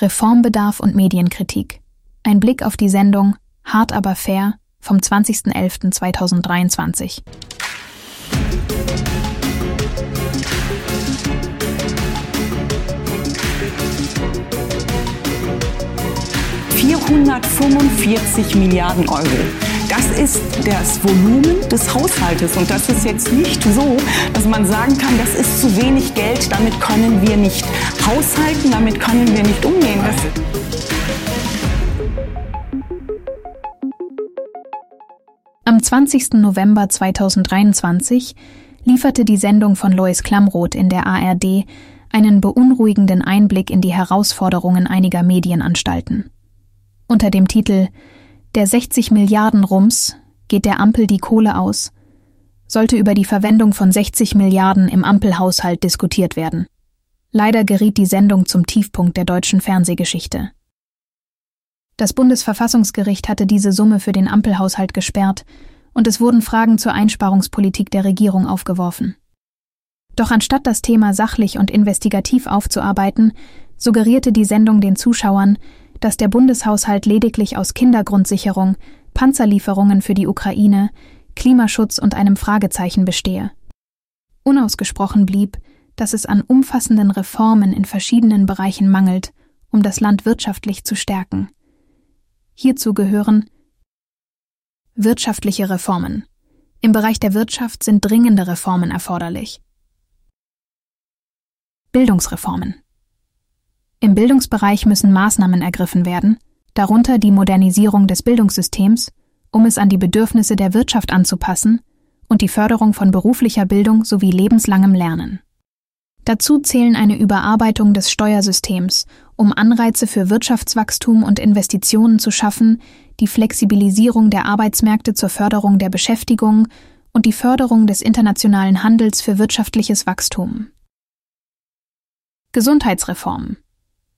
Reformbedarf und Medienkritik. Ein Blick auf die Sendung Hart aber fair vom 20.11.2023. 445 Milliarden Euro. Das ist das Volumen des Haushaltes. Und das ist jetzt nicht so, dass man sagen kann, das ist zu wenig Geld, damit können wir nicht haushalten, damit können wir nicht umgehen. Das Am 20. November 2023 lieferte die Sendung von Lois Klamroth in der ARD einen beunruhigenden Einblick in die Herausforderungen einiger Medienanstalten. Unter dem Titel Der 60 Milliarden Rums geht der Ampel die Kohle aus, sollte über die Verwendung von 60 Milliarden im Ampelhaushalt diskutiert werden. Leider geriet die Sendung zum Tiefpunkt der deutschen Fernsehgeschichte. Das Bundesverfassungsgericht hatte diese Summe für den Ampelhaushalt gesperrt und es wurden Fragen zur Einsparungspolitik der Regierung aufgeworfen. Doch anstatt das Thema sachlich und investigativ aufzuarbeiten, suggerierte die Sendung den Zuschauern, dass der Bundeshaushalt lediglich aus Kindergrundsicherung, Panzerlieferungen für die Ukraine, Klimaschutz und einem Fragezeichen bestehe. Unausgesprochen blieb, dass es an umfassenden Reformen in verschiedenen Bereichen mangelt, um das Land wirtschaftlich zu stärken. Hierzu gehören wirtschaftliche Reformen. Im Bereich der Wirtschaft sind dringende Reformen erforderlich. Bildungsreformen. Im Bildungsbereich müssen Maßnahmen ergriffen werden, darunter die Modernisierung des Bildungssystems, um es an die Bedürfnisse der Wirtschaft anzupassen und die Förderung von beruflicher Bildung sowie lebenslangem Lernen. Dazu zählen eine Überarbeitung des Steuersystems, um Anreize für Wirtschaftswachstum und Investitionen zu schaffen, die Flexibilisierung der Arbeitsmärkte zur Förderung der Beschäftigung und die Förderung des internationalen Handels für wirtschaftliches Wachstum. Gesundheitsreform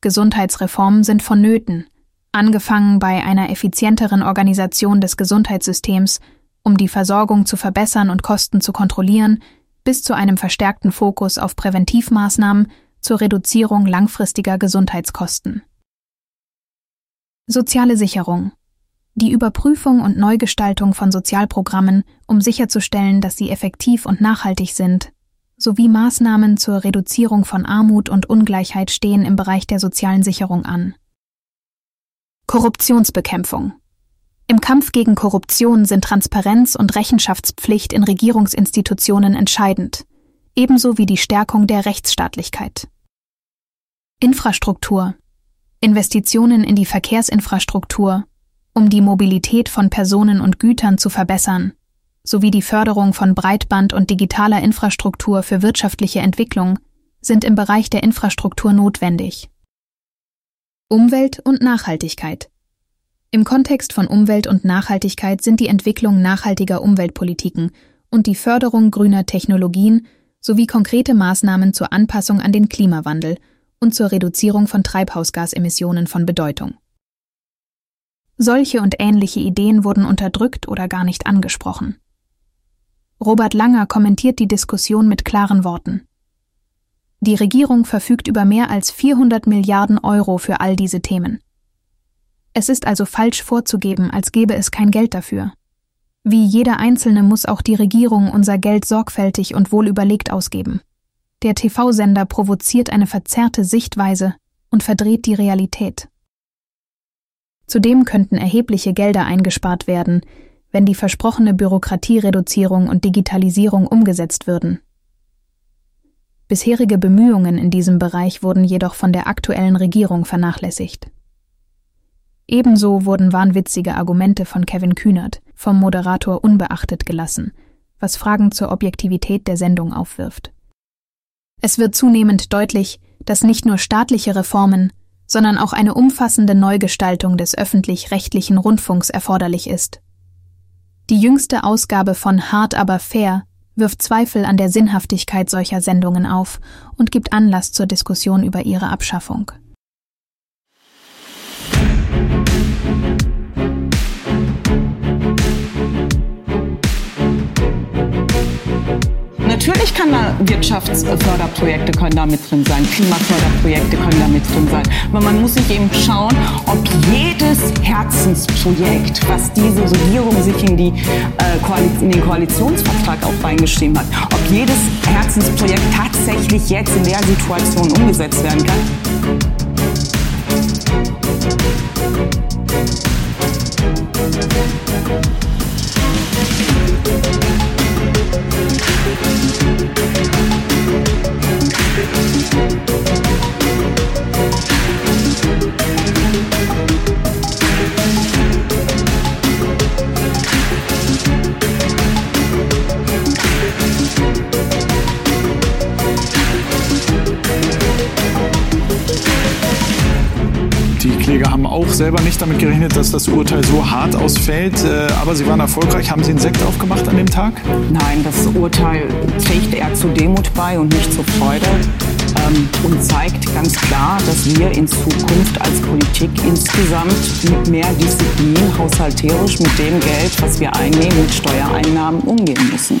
Gesundheitsreformen sind vonnöten, angefangen bei einer effizienteren Organisation des Gesundheitssystems, um die Versorgung zu verbessern und Kosten zu kontrollieren, bis zu einem verstärkten Fokus auf Präventivmaßnahmen zur Reduzierung langfristiger Gesundheitskosten. Soziale Sicherung die Überprüfung und Neugestaltung von Sozialprogrammen, um sicherzustellen, dass sie effektiv und nachhaltig sind, sowie Maßnahmen zur Reduzierung von Armut und Ungleichheit stehen im Bereich der sozialen Sicherung an. Korruptionsbekämpfung. Im Kampf gegen Korruption sind Transparenz und Rechenschaftspflicht in Regierungsinstitutionen entscheidend, ebenso wie die Stärkung der Rechtsstaatlichkeit. Infrastruktur. Investitionen in die Verkehrsinfrastruktur, um die Mobilität von Personen und Gütern zu verbessern, sowie die Förderung von Breitband und digitaler Infrastruktur für wirtschaftliche Entwicklung sind im Bereich der Infrastruktur notwendig. Umwelt und Nachhaltigkeit. Im Kontext von Umwelt und Nachhaltigkeit sind die Entwicklung nachhaltiger Umweltpolitiken und die Förderung grüner Technologien sowie konkrete Maßnahmen zur Anpassung an den Klimawandel und zur Reduzierung von Treibhausgasemissionen von Bedeutung. Solche und ähnliche Ideen wurden unterdrückt oder gar nicht angesprochen. Robert Langer kommentiert die Diskussion mit klaren Worten. Die Regierung verfügt über mehr als 400 Milliarden Euro für all diese Themen. Es ist also falsch vorzugeben, als gäbe es kein Geld dafür. Wie jeder Einzelne muss auch die Regierung unser Geld sorgfältig und wohlüberlegt ausgeben. Der TV-Sender provoziert eine verzerrte Sichtweise und verdreht die Realität. Zudem könnten erhebliche Gelder eingespart werden, wenn die versprochene Bürokratiereduzierung und Digitalisierung umgesetzt würden. Bisherige Bemühungen in diesem Bereich wurden jedoch von der aktuellen Regierung vernachlässigt. Ebenso wurden wahnwitzige Argumente von Kevin Kühnert vom Moderator unbeachtet gelassen, was Fragen zur Objektivität der Sendung aufwirft. Es wird zunehmend deutlich, dass nicht nur staatliche Reformen, sondern auch eine umfassende Neugestaltung des öffentlich-rechtlichen Rundfunks erforderlich ist. Die jüngste Ausgabe von Hart aber fair wirft Zweifel an der Sinnhaftigkeit solcher Sendungen auf und gibt Anlass zur Diskussion über ihre Abschaffung. Natürlich kann da Wirtschaftsförderprojekte können da mit drin sein, Klimaförderprojekte können da mit drin sein. Aber man muss sich eben schauen, ob jedes Herzensprojekt, was diese Regierung sich in, die, äh, in den Koalitionsvertrag auch reingeschrieben hat, ob jedes Herzensprojekt tatsächlich jetzt in der Situation umgesetzt werden kann. Kläger haben auch selber nicht damit gerechnet, dass das Urteil so hart ausfällt. Äh, aber sie waren erfolgreich. Haben Sie einen Sekt aufgemacht an dem Tag? Nein, das Urteil trägt eher zur Demut bei und nicht zur Freude ähm, und zeigt ganz klar, dass wir in Zukunft als Politik insgesamt mit mehr Disziplin haushalterisch mit dem Geld, was wir einnehmen, mit Steuereinnahmen umgehen müssen.